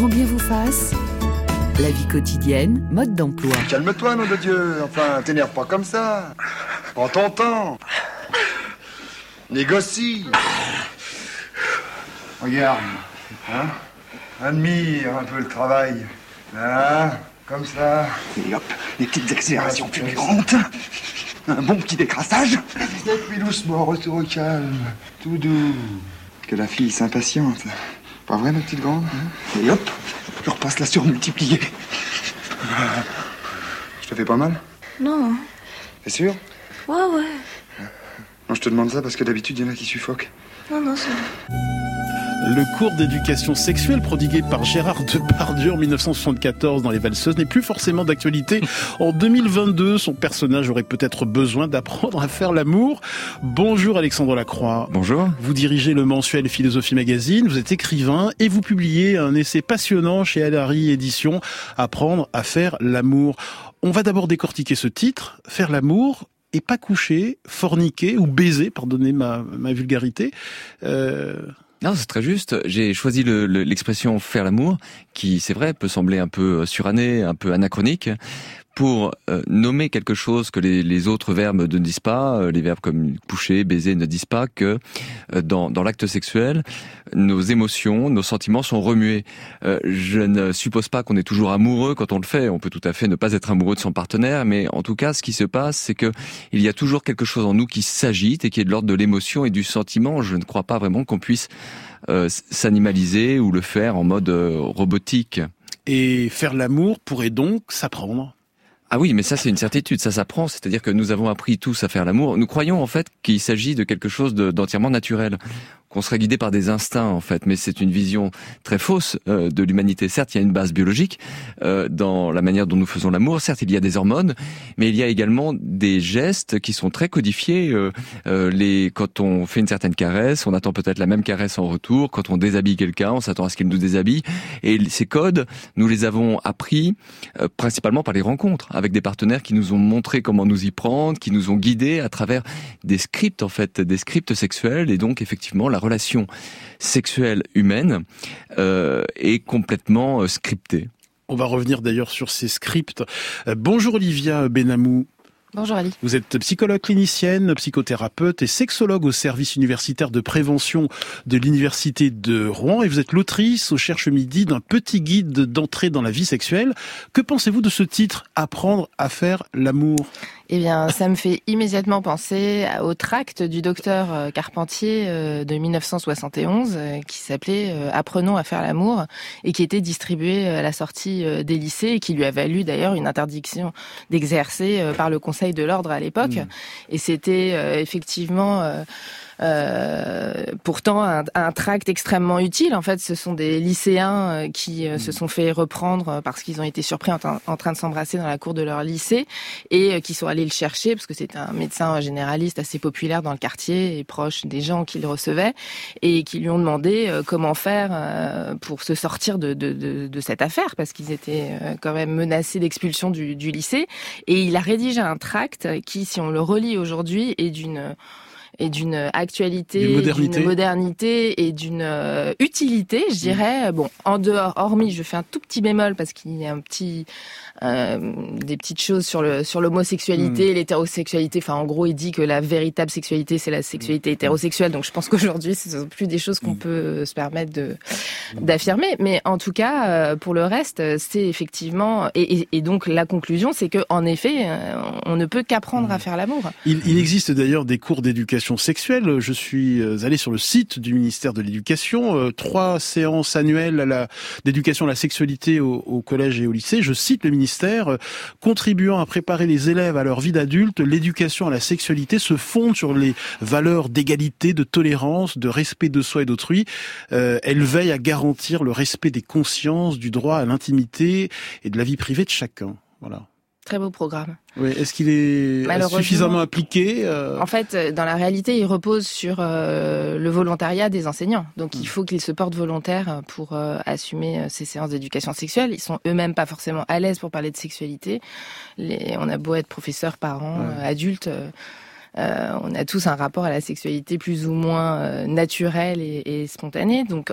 Grand bien vous fasse. La vie quotidienne, mode d'emploi. Calme-toi, nom de Dieu. Enfin, t'énerve pas comme ça. Prends ton temps. Négocie. Regarde. Hein Admire un peu le travail. Hein Comme ça. Et hop, les petites accélérations fulgurantes. Un bon petit décrassage. Et puis doucement, retour au calme. Tout doux. Que la fille s'impatiente. Pas vrai, ma petite grande hein Et hop, je repasse la surmultipliée. Je te fais pas mal Non. T'es sûr Ouais, ouais. Non, je te demande ça parce que d'habitude, il y en a qui suffoquent. Non, non, c'est le cours d'éducation sexuelle prodigué par Gérard Depardieu en 1974 dans Les Valseuses n'est plus forcément d'actualité. En 2022, son personnage aurait peut-être besoin d'apprendre à faire l'amour. Bonjour Alexandre Lacroix. Bonjour. Vous dirigez le mensuel Philosophie Magazine, vous êtes écrivain et vous publiez un essai passionnant chez Alary Édition, Apprendre à faire l'amour. On va d'abord décortiquer ce titre, Faire l'amour et pas coucher, forniquer ou baiser, pardonnez ma, ma vulgarité. Euh... Non, c'est très juste. J'ai choisi l'expression faire l'amour, qui, c'est vrai, peut sembler un peu suranné, un peu anachronique, pour euh, nommer quelque chose que les, les, autres verbes ne disent pas, euh, les verbes comme coucher, baiser ne disent pas, que euh, dans, dans l'acte sexuel, nos émotions, nos sentiments sont remués. je ne suppose pas qu'on est toujours amoureux quand on le fait. On peut tout à fait ne pas être amoureux de son partenaire, mais en tout cas, ce qui se passe, c'est que il y a toujours quelque chose en nous qui s'agite et qui est de l'ordre de l'émotion et du sentiment. Je ne crois pas vraiment qu'on puisse s'animaliser ou le faire en mode robotique. Et faire l'amour pourrait donc s'apprendre ah oui, mais ça c'est une certitude, ça s'apprend, c'est-à-dire que nous avons appris tous à faire l'amour. Nous croyons en fait qu'il s'agit de quelque chose d'entièrement naturel qu'on serait guidé par des instincts en fait, mais c'est une vision très fausse euh, de l'humanité. Certes, il y a une base biologique euh, dans la manière dont nous faisons l'amour. Certes, il y a des hormones, mais il y a également des gestes qui sont très codifiés. Euh, les quand on fait une certaine caresse, on attend peut-être la même caresse en retour. Quand on déshabille quelqu'un, on s'attend à ce qu'il nous déshabille. Et ces codes, nous les avons appris principalement par les rencontres avec des partenaires qui nous ont montré comment nous y prendre, qui nous ont guidés à travers des scripts en fait, des scripts sexuels. Et donc effectivement, la relation sexuelle humaine euh, est complètement euh, scriptée. On va revenir d'ailleurs sur ces scripts. Euh, bonjour Olivia Benamou. Bonjour Ali. Vous êtes psychologue clinicienne, psychothérapeute et sexologue au service universitaire de prévention de l'université de Rouen et vous êtes l'autrice au Cherche Midi d'un petit guide d'entrée dans la vie sexuelle. Que pensez-vous de ce titre Apprendre à faire l'amour? Eh bien, ça me fait immédiatement penser au tract du docteur euh, Carpentier euh, de 1971 euh, qui s'appelait Apprenons à faire l'amour et qui était distribué à la sortie des lycées et qui lui a valu d'ailleurs une interdiction d'exercer par le Conseil de l'ordre à l'époque. Mmh. Et c'était effectivement pourtant, un, un, tract extrêmement utile. En fait, ce sont des lycéens euh, qui euh, se mm. sont fait reprendre parce qu'ils ont été surpris en, train de s'embrasser dans la cour de leur lycée et qui sont allés le chercher parce que c'est un médecin généraliste assez populaire dans le quartier et proche des gens qui le recevaient et qui lui ont demandé comment faire pour se sortir de, de, de, de cette affaire parce qu'ils étaient quand même menacés d'expulsion du, du lycée. Et il a rédigé un tract qui, si on le relit aujourd'hui, est d'une et d'une actualité, d'une modernité et d'une euh, utilité, je dirais. Bon, en dehors, hormis, je fais un tout petit bémol parce qu'il y a un petit, euh, des petites choses sur le sur l'homosexualité, mm. l'hétérosexualité. Enfin, en gros, il dit que la véritable sexualité, c'est la sexualité mm. hétérosexuelle. Donc, je pense qu'aujourd'hui, ce sont plus des choses qu'on mm. peut se permettre de d'affirmer. Mais en tout cas, euh, pour le reste, c'est effectivement et, et, donc la conclusion, c'est que en effet, euh, on ne peut qu'apprendre à faire l'amour. Il, il existe d'ailleurs des cours d'éducation sexuelle. Je suis allé sur le site du ministère de l'Éducation, trois séances annuelles à la d'éducation à la sexualité au, au collège et au lycée. Je cite le ministère euh, contribuant à préparer les élèves à leur vie d'adulte, l'éducation à la sexualité se fonde sur les valeurs d'égalité, de tolérance, de respect de soi et d'autrui. Euh, elle veille à garantir le respect des consciences, du droit à l'intimité et de la vie privée de chacun. Voilà. Très beau programme. Oui, est-ce qu'il est, suffisamment appliqué euh En fait, dans la réalité, il repose sur euh, le volontariat des enseignants. Donc, il hmm. faut qu'ils se portent volontaires pour euh, assumer ces séances d'éducation sexuelle. Ils sont eux-mêmes pas forcément à l'aise pour parler de sexualité. Les, on a beau être professeur, parents, adultes. on a tous un rapport à la sexualité plus ou moins naturel et, et spontané. Donc,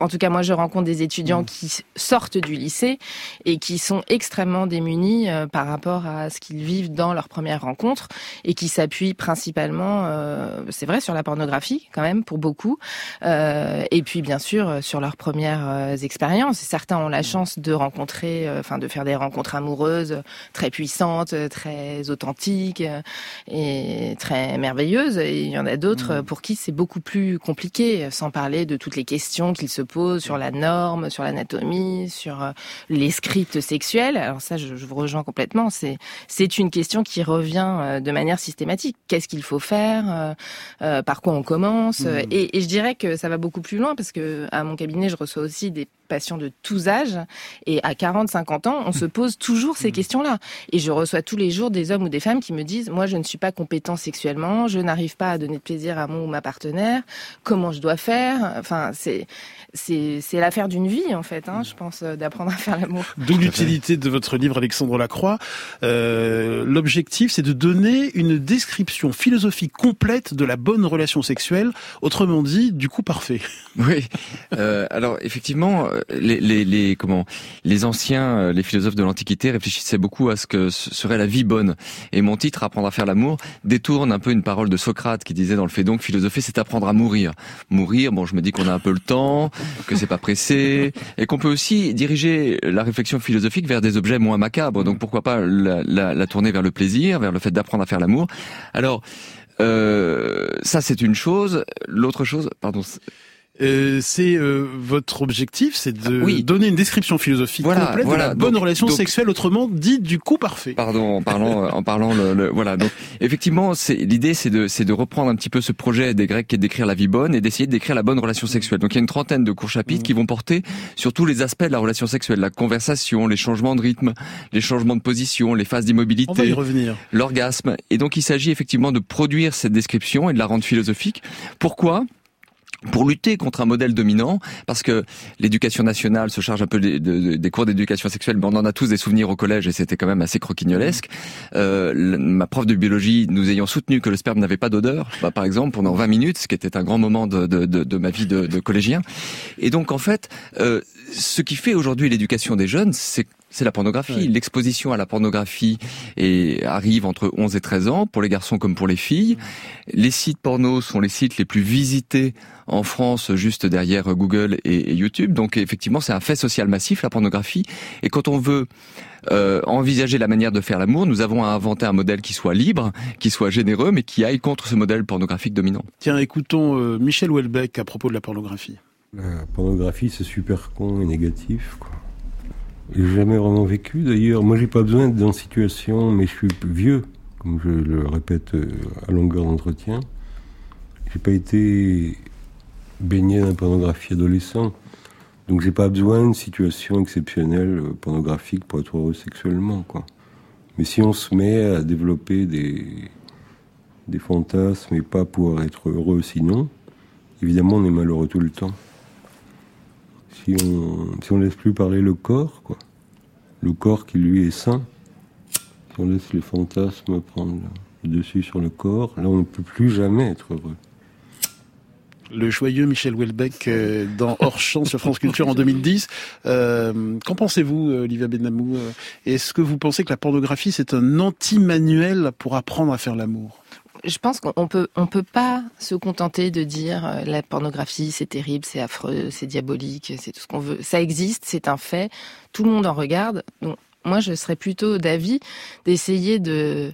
en tout cas, moi, je rencontre des étudiants mmh. qui sortent du lycée et qui sont extrêmement démunis euh, par rapport à ce qu'ils vivent dans leur première rencontre et qui s'appuient principalement, euh, c'est vrai, sur la pornographie quand même pour beaucoup, euh, et puis bien sûr sur leurs premières expériences. Certains ont la mmh. chance de rencontrer, enfin, de faire des rencontres amoureuses très puissantes, très authentiques et très merveilleuses. Et il y en a d'autres mmh. pour qui c'est beaucoup plus compliqué, sans parler de toutes les questions qu'ils se sur la norme, sur l'anatomie, sur euh, les scripts sexuels. Alors ça, je, vous rejoins complètement. C'est c'est une question qui revient euh, de manière systématique. Qu'est-ce qu'il faut faire euh, Par quoi on commence mmh. et, et, je dirais que ça va beaucoup plus loin parce que à mon cabinet, je reçois aussi des patients de tous âges. Et à 40, 50 ans, on se pose toujours ces mmh. questions-là. Et je reçois tous les jours des hommes ou des femmes qui me disent, moi, je ne suis pas compétent sexuellement, je n'arrive pas à donner de plaisir à mon ou ma partenaire, comment je dois faire? Enfin, c'est c'est l'affaire d'une vie en fait, hein, je pense, euh, d'apprendre à faire l'amour. D'où l'utilité de votre livre, Alexandre Lacroix. Euh, L'objectif, c'est de donner une description philosophique complète de la bonne relation sexuelle, autrement dit, du coup parfait. Oui. Euh, alors effectivement, euh, les, les, les, comment les anciens, euh, les philosophes de l'Antiquité réfléchissaient beaucoup à ce que serait la vie bonne. Et mon titre, Apprendre à faire l'amour, détourne un peu une parole de Socrate qui disait dans le fait donc philosopher, c'est apprendre à mourir. Mourir, bon, je me dis qu'on a un peu le temps, que c'est pas pressé, et qu'on peut aussi diriger la réflexion philosophique vers des objets moins macabres. Donc pourquoi pas la, la, la tourner vers le plaisir, vers le fait d'apprendre à faire l'amour. Alors euh, ça c'est une chose. L'autre chose, pardon. Euh, c'est euh, votre objectif, c'est de oui. donner une description philosophique complète de la bonne relation sexuelle, autrement dit du coup parfait. Pardon, en parlant, euh, en parlant, le, voilà. Donc effectivement, c'est l'idée, c'est de, c'est de reprendre un petit peu ce projet des Grecs qui est d'écrire la vie bonne et d'essayer de décrire la bonne relation sexuelle. Donc il y a une trentaine de courts chapitres qui vont porter sur tous les aspects de la relation sexuelle, la conversation, les changements de rythme, les changements de position, les phases d'immobilité, l'orgasme. Et donc il s'agit effectivement de produire cette description et de la rendre philosophique. Pourquoi? Pour lutter contre un modèle dominant, parce que l'éducation nationale se charge un peu des, cours d'éducation sexuelle, mais on en a tous des souvenirs au collège et c'était quand même assez croquignolesque. Euh, ma prof de biologie, nous ayant soutenu que le sperme n'avait pas d'odeur, bah, par exemple, pendant 20 minutes, ce qui était un grand moment de, de, de ma vie de, collégien. Et donc, en fait, euh, ce qui fait aujourd'hui l'éducation des jeunes, c'est c'est la pornographie. L'exposition à la pornographie et arrive entre 11 et 13 ans, pour les garçons comme pour les filles. Les sites porno sont les sites les plus visités en France, juste derrière Google et, YouTube. Donc effectivement, c'est un fait social massif, la pornographie. Et quand on veut euh, envisager la manière de faire l'amour, nous avons à inventer un modèle qui soit libre, qui soit généreux, mais qui aille contre ce modèle pornographique dominant. Tiens, écoutons euh, Michel Houellebecq à propos de la pornographie. La pornographie, c'est super con et négatif, quoi. Jamais vraiment vécu d'ailleurs. Moi, j'ai pas besoin d'être dans situation, mais je suis vieux, comme je le répète euh, à longueur d'entretien. J'ai pas été baigné dans la pornographie adolescent. Donc j'ai pas besoin d'une situation exceptionnelle euh, pornographique pour être heureux sexuellement, quoi. Mais si on se met à développer des, des fantasmes et pas pour être heureux sinon, évidemment on est malheureux tout le temps si on si on laisse plus parler le corps, le corps qui lui est sain, si on laisse les fantasmes prendre le dessus sur le corps, là on ne peut plus jamais être heureux. Le joyeux Michel Houellebecq euh, dans Hors sur France Culture en 2010. Euh, qu'en pensez-vous, Olivia Benamou? Est-ce que vous pensez que la pornographie c'est un anti-manuel pour apprendre à faire l'amour? Je pense qu'on peut on peut pas se contenter de dire euh, la pornographie c'est terrible, c'est affreux, c'est diabolique, c'est tout ce qu'on veut. Ça existe, c'est un fait. Tout le monde en regarde. Donc moi, je serais plutôt d'avis d'essayer de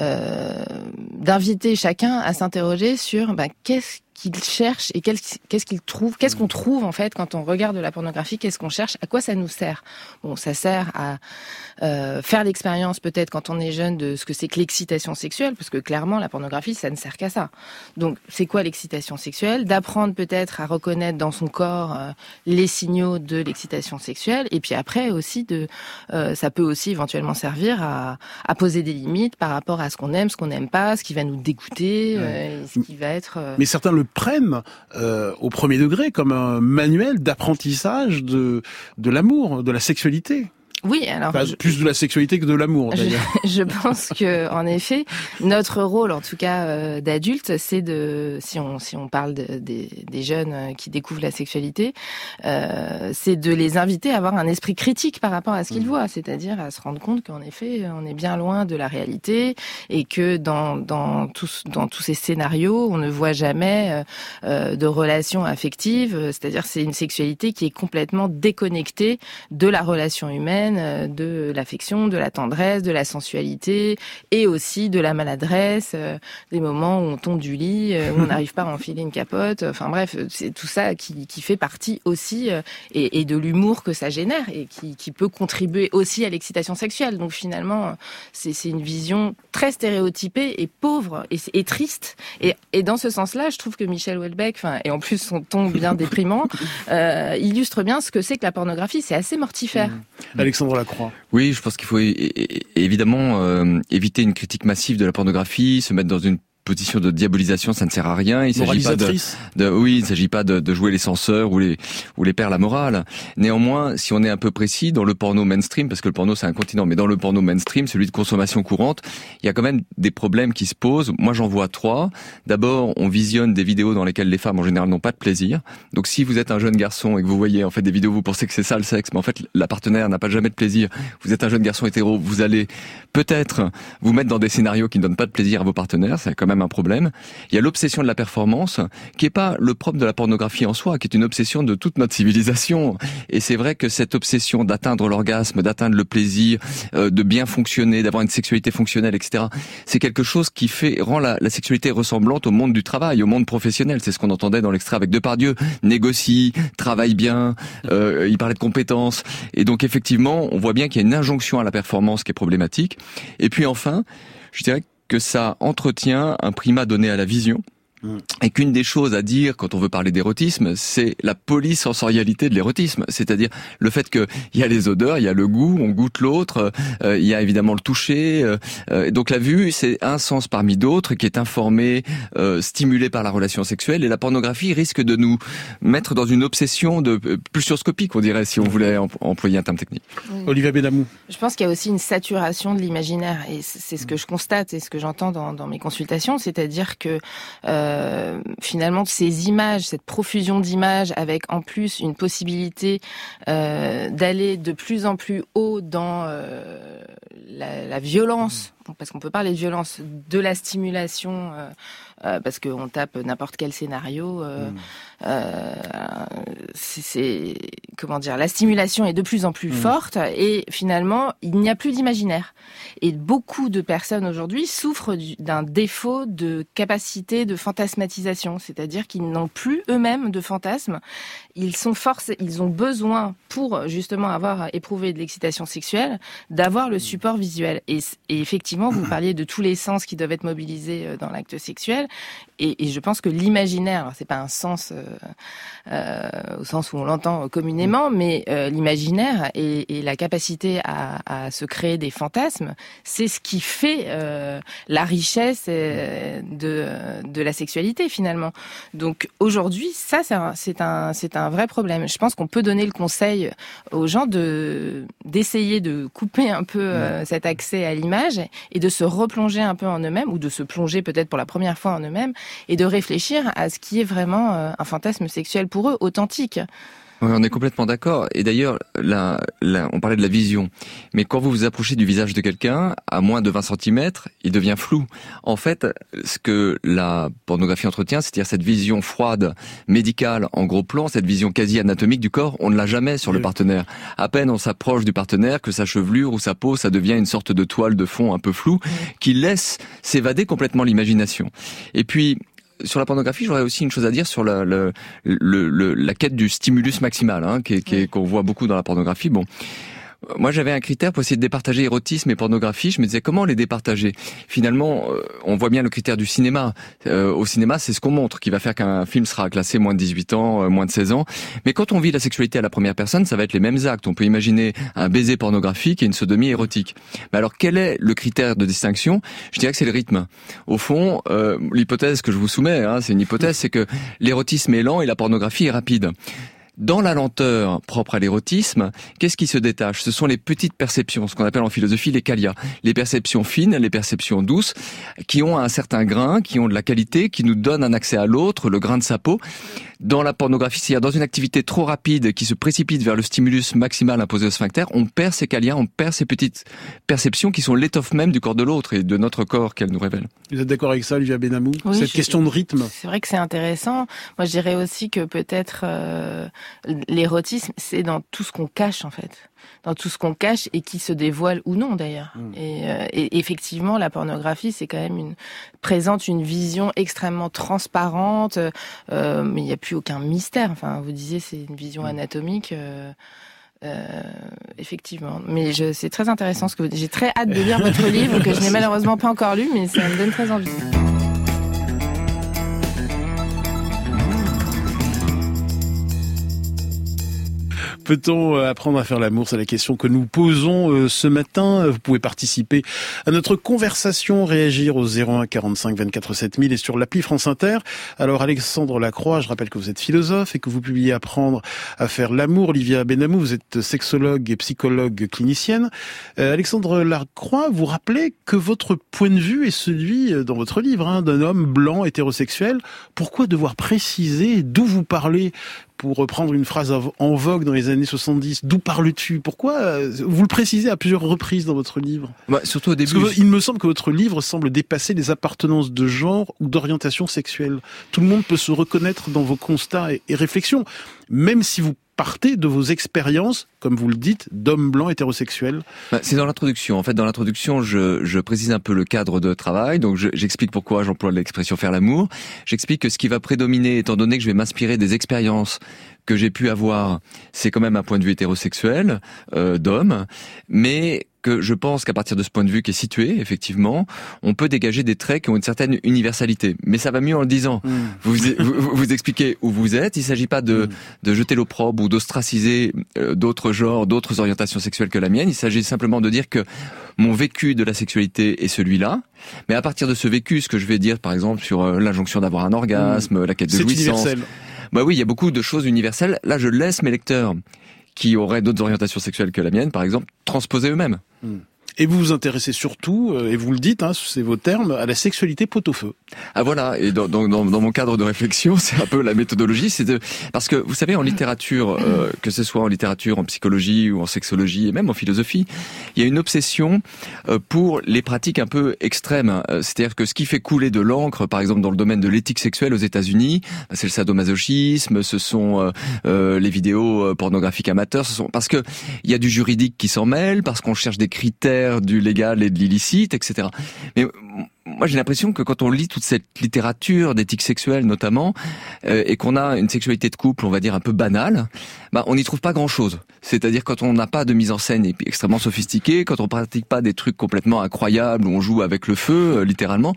euh, d'inviter chacun à s'interroger sur bah, qu'est-ce qu'il cherche et qu'est-ce qu'il trouve, qu'est-ce qu'on trouve en fait quand on regarde de la pornographie, qu'est-ce qu'on cherche, à quoi ça nous sert? Bon, ça sert à euh, faire l'expérience peut-être quand on est jeune de ce que c'est que l'excitation sexuelle, parce que clairement la pornographie ça ne sert qu'à ça. Donc c'est quoi l'excitation sexuelle? D'apprendre peut-être à reconnaître dans son corps euh, les signaux de l'excitation sexuelle, et puis après aussi de, euh, ça peut aussi éventuellement servir à, à, poser des limites par rapport à ce qu'on aime, ce qu'on n'aime pas, ce qui va nous dégoûter, euh, ce qui va être. Mais certains le prennent euh, au premier degré comme un manuel d'apprentissage de, de l'amour, de la sexualité. Oui, alors plus de la sexualité que de l'amour. d'ailleurs. je, pense que, en effet, notre rôle, en tout cas euh, d'adulte, c'est de, si on si on parle de, des, des jeunes euh, qui découvrent la sexualité, euh, c'est de les inviter à avoir un esprit critique par rapport à ce qu'ils mmh. voient, c'est-à-dire à se rendre compte qu'en effet, on est bien loin de la réalité et que dans dans tous dans tous ces scénarios, on ne voit jamais euh, de relations affectives, c'est-à-dire c'est une sexualité qui est complètement déconnectée de la relation humaine euh, de l'affection, de la tendresse, de la sensualité et aussi de la maladresse, euh, des moments où on tombe du lit, euh, où on n'arrive pas à enfiler une capote. Enfin bref, c'est tout ça qui, qui, fait partie aussi et, et de l'humour que ça génère et qui, qui peut contribuer aussi à l'excitation sexuelle. Donc finalement, c'est une vision très stéréotypée et pauvre et, et triste. Et, et, dans ce sens-là, je trouve que Michel Houellebecq, et en plus son ton bien déprimant, euh, illustre bien ce que c'est que la pornographie. C'est assez mortifère. Mmh. Alexandre Oui, je pense qu'il faut évidemment euh, éviter une critique massive de la pornographie, se mettre dans une position de diabolisation, ça ne sert à rien. Il s'agit pas de, oui, il s'agit pas de, de, jouer les censeurs ou les ou les pères la morale. Néanmoins, si on est un peu précis dans le porno mainstream, parce que le porno c'est un continent, mais dans le porno mainstream, celui de consommation courante, il y a quand même des problèmes qui se posent. Moi, j'en vois trois. D'abord, on visionne des vidéos dans lesquelles les femmes en général n'ont pas de plaisir. Donc, si vous êtes un jeune garçon et que vous voyez en fait des vidéos, vous pensez que c'est ça le sexe, mais en fait la partenaire n'a pas jamais de plaisir. Vous êtes un jeune garçon hétéro, vous allez peut-être vous mettre dans des scénarios qui ne donnent pas de plaisir à vos partenaires. C'est quand même un problème. Il y a l'obsession de la performance, qui est pas le propre de la pornographie en soi, qui est une obsession de toute notre civilisation. Et c'est vrai que cette obsession d'atteindre l'orgasme, d'atteindre le plaisir, euh, de bien fonctionner, d'avoir une sexualité fonctionnelle, etc., c'est quelque chose qui fait rend la, la, sexualité ressemblante au monde du travail, au monde professionnel. C'est ce qu'on entendait dans l'extrait avec Depardieu. Négocie, travaille bien, euh, il parlait de compétences. Et donc effectivement, on voit bien qu'il y a une injonction à la performance qui est problématique. Et puis enfin, je dirais que ça entretient un primat donné à la vision et qu'une des choses à dire quand on veut parler d'érotisme, c'est la polysensorialité de l'érotisme, c'est-à-dire le fait qu'il y a les odeurs, il y a le goût, on goûte l'autre, euh, il y a évidemment le toucher. Euh, euh, donc la vue, c'est un sens parmi d'autres qui est informé, stimulé par la relation sexuelle. Et la pornographie risque de nous mettre dans une obsession de pulsioscopique, on dirait, si on voulait employer un terme technique. Olivier Bédamou. Je pense qu'il y a aussi une saturation de l'imaginaire, et c'est ce que je constate et ce que j'entends dans, dans, mes consultations, c'est-à-dire que euh, finalement ces images, cette profusion d'images, avec en plus une possibilité euh, d'aller de plus en plus haut dans euh, la, la, violence, parce qu'on peut parler de violence, de la stimulation, parce qu'on tape n'importe quel scénario. Mm. c'est comment dire, la stimulation est de plus en plus mm. forte et finalement il n'y a plus d'imaginaire. Et beaucoup de personnes aujourd'hui souffrent d'un défaut de capacité de fantasmatisation, c'est-à-dire qu'ils n'ont plus eux-mêmes de fantasmes. Ils sont forcés, ils ont besoin pour justement avoir éprouvé de l'excitation sexuelle d'avoir le support visuel. Et, et, effectivement, vous parliez de tous les sens qui doivent être mobilisés euh, dans l'acte sexuel. Et, et, je pense que l'imaginaire, c'est pas un sens euh, euh, au sens où on l'entend communément, mais euh, l'imaginaire et, et, la capacité à, à, se créer des fantasmes, c'est ce qui fait euh, la richesse de, de la sexualité finalement. Donc aujourd'hui, ça c'est un c'est un, un vrai problème. Je pense qu'on peut donner le conseil aux gens de d'essayer de couper un peu cet accès à l'image et de se replonger un peu en eux-mêmes ou de se plonger peut-être pour la première fois en eux-mêmes et de réfléchir à ce qui est vraiment un fantasme sexuel pour eux authentique on est complètement d'accord. Et d'ailleurs, là, on parlait de la vision. Mais quand vous vous approchez du visage de quelqu'un, à moins de 20 cm, il devient flou. En fait, ce que la pornographie entretient, c'est-à-dire cette vision froide, médicale, en gros plan, cette vision quasi anatomique du corps, on ne l'a jamais sur le partenaire. À peine on s'approche du partenaire que sa chevelure ou sa peau, ça devient une sorte de toile de fond un peu floue qui laisse s'évader complètement l'imagination. Et puis, sur la pornographie, j'aurais aussi une chose à dire sur la, le, le, la quête du stimulus maximal, hein, qu'on voit beaucoup dans la pornographie. Bon, moi, j'avais un critère pour essayer de départager érotisme et pornographie. Je me disais comment les départager? Finalement, euh, on voit bien le critère du cinéma. Euh, au cinéma, c'est ce qu'on montre qui va faire qu'un film sera classé moins de 18 ans, euh, moins de 16 ans. Mais quand on vit la sexualité à la première personne, ça va être les mêmes actes. On peut imaginer un baiser pornographique et une sodomie érotique. Mais alors, quel est le critère de distinction? Je dirais que c'est le rythme. Au fond, l'hypothèse que je vous soumets, hein, c'est une hypothèse, c'est que l'érotisme est lent et la pornographie est rapide dans la lenteur propre à l'érotisme, qu'est-ce qui se détache? Ce sont les petites perceptions, ce qu'on appelle en philosophie les kalias. Les perceptions fines, les perceptions douces, qui ont un certain grain, qui ont de la qualité, qui nous donnent un accès à l'autre, le grain de sa peau. Dans la pornographie, c'est-à-dire dans une activité trop rapide qui se précipite vers le stimulus maximal imposé au sphincter, on perd ces kalias, on perd ces petites perceptions qui sont l'étoffe même du corps de l'autre et de notre corps qu'elle nous révèle. Vous êtes d'accord avec ça, Olivia Benamou? Cette question de rythme? C'est vrai que c'est intéressant. Moi, je dirais aussi que peut-être euh, l'érotisme, c'est dans tout ce qu'on cache, en fait dans tout ce qu'on cache et qui se dévoile ou non d'ailleurs. Hmm. Euh, et, effectivement, la pornographie, c'est quand même une présente une vision extrêmement transparente, euh, mais il n'y a plus aucun mystère. Enfin, vous disiez, c'est une vision hmm. anatomique. Euh, effectivement, mais c'est très intéressant ce que j'ai très hâte de lire votre livre que je n'ai malheureusement pas encore lu, mais ça me donne très envie. Peut-on euh, apprendre à faire l'amour? C'est la question que nous posons euh, ce matin. Vous pouvez participer à notre conversation, réagir au 01 45 24 7000 et sur l'appli France Inter. Alors Alexandre Lacroix, je rappelle que vous êtes philosophe et que vous publiez Apprendre à faire l'amour. Olivia Benamou, vous êtes sexologue et psychologue clinicienne. Euh, Alexandre Lacroix, vous rappelez que votre point de vue est celui, dans votre livre, hein, d'un homme blanc hétérosexuel. Pourquoi devoir préciser d'où vous parlez pour reprendre une phrase en vogue dans les années 70, d'où parles-tu? Pourquoi euh, Vous le précisez à plusieurs reprises dans votre livre. Bah, surtout au début. il me semble que votre livre semble dépasser les appartenances de genre ou d'orientation sexuelle. Tout le monde peut se reconnaître dans vos constats et, et réflexions, même si vous partez de vos expériences, comme vous le dites, d'hommes blancs hétérosexuels bah, C'est dans l'introduction. En fait, dans l'introduction, je, je, précise un peu le cadre de travail. Donc, j'explique pourquoi j'emploie l'expression faire l'amour. J'explique que ce qui va prédominer, étant donné que je vais m'inspirer des expériences que j'ai pu avoir, c'est quand même un point de vue hétérosexuel euh, d'homme, mais que je pense qu'à partir de ce point de vue qui est situé, effectivement, on peut dégager des traits qui ont une certaine universalité. Mais ça va mieux en le disant. Hmm. Vous, vous, vous, expliquez où vous êtes. Il ne s'agit pas de, hmm. de jeter l'opprobre ou d'ostraciser euh, d'autres genres, d'autres orientations sexuelles que la mienne. Il s'agit simplement de dire que mon vécu de la sexualité est celui-là. Mais à partir de ce vécu, ce que je vais dire, par exemple, sur euh, l'injonction d'avoir un orgasme, hmm. la quête de jouissance. Bah oui, il y a beaucoup de choses universelles. Là, je laisse mes lecteurs qui auraient d'autres orientations sexuelles que la mienne, par exemple, transposer eux-mêmes. Hmm. Et vous vous intéressez surtout, euh, et vous le dites, hein, c'est vos termes, à la sexualité pot-au-feu. Ah voilà, et dans, dans, dans, mon cadre de réflexion, c'est un peu la méthodologie, c'est de parce que vous savez en littérature, euh, que ce soit en littérature, en psychologie ou en sexologie et même en philosophie, il y a une obsession euh, pour les pratiques un peu extrêmes. C'est-à-dire que ce qui fait couler de l'encre, par exemple dans le domaine de l'éthique sexuelle aux États-Unis, bah, c'est le sadomasochisme, ce sont les vidéos pornographiques amateurs, ce sont parce que il y a du juridique qui s'en mêle, parce qu'on cherche des critères du légal et de l'illicite, etc. moi j'ai l'impression que quand on lit toute cette littérature d'éthique sexuelle notamment euh, et qu'on a une sexualité de couple on va dire un peu banale bah on n'y trouve pas grand chose c'est-à-dire quand on n'a pas de mise en scène extrêmement sophistiquée quand on pratique pas des trucs complètement incroyables où on joue avec le feu euh, littéralement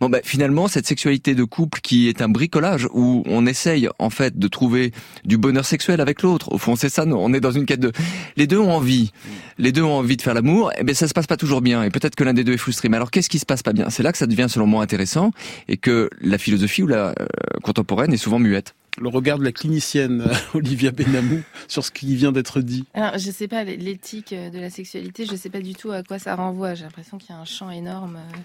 bon bah finalement cette sexualité de couple qui est un bricolage où on essaye en fait de trouver du bonheur sexuel avec l'autre au fond c'est ça on est dans une quête de les deux ont envie. Les deux ont envie de faire l'amour et eh ben ça se passe pas toujours bien et peut-être que l'un des deux est frustré. Mais alors qu'est-ce qui se passe pas bien? C'est que ça devient selon moi intéressant et que la philosophie ou la euh, contemporaine est souvent muette le regard de la clinicienne Olivia Benamou sur ce qui vient d'être dit Alors, je sais pas, l'éthique de la sexualité, je sais pas du tout à quoi ça renvoie. J'ai l'impression qu'il y a un champ énorme. Euh.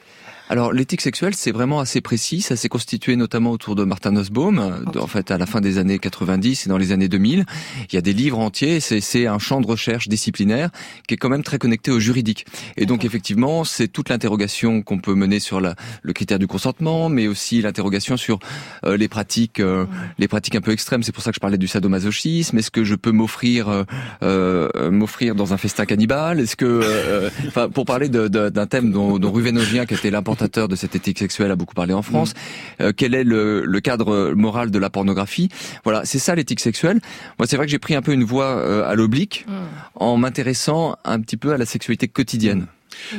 Alors, l'éthique sexuelle, c'est vraiment assez précis. Ça s'est constitué notamment autour de Martin Nussbaum, en fait, à la fin des années 90 et dans les années 2000. Il y a des livres entiers. C'est un champ de recherche disciplinaire qui est quand même très connecté au juridique. Et donc, effectivement, c'est toute l'interrogation qu'on peut mener sur la, le critère du consentement, mais aussi l'interrogation sur euh, les pratiques, euh, les pratiques un peu extrême, c'est pour ça que je parlais du sadomasochisme. Est-ce que je peux m'offrir euh, euh m'offrir dans un festin cannibale? Est-ce que, euh, enfin, pour parler d'un thème dont, dont qui était l'importateur de cette éthique sexuelle, a beaucoup parlé en France, mm. euh, quel est le, le, cadre moral de la pornographie? Voilà, c'est ça l'éthique sexuelle. Moi, c'est vrai que j'ai pris un peu une voie à l'oblique mm. en m'intéressant un petit peu à la sexualité quotidienne.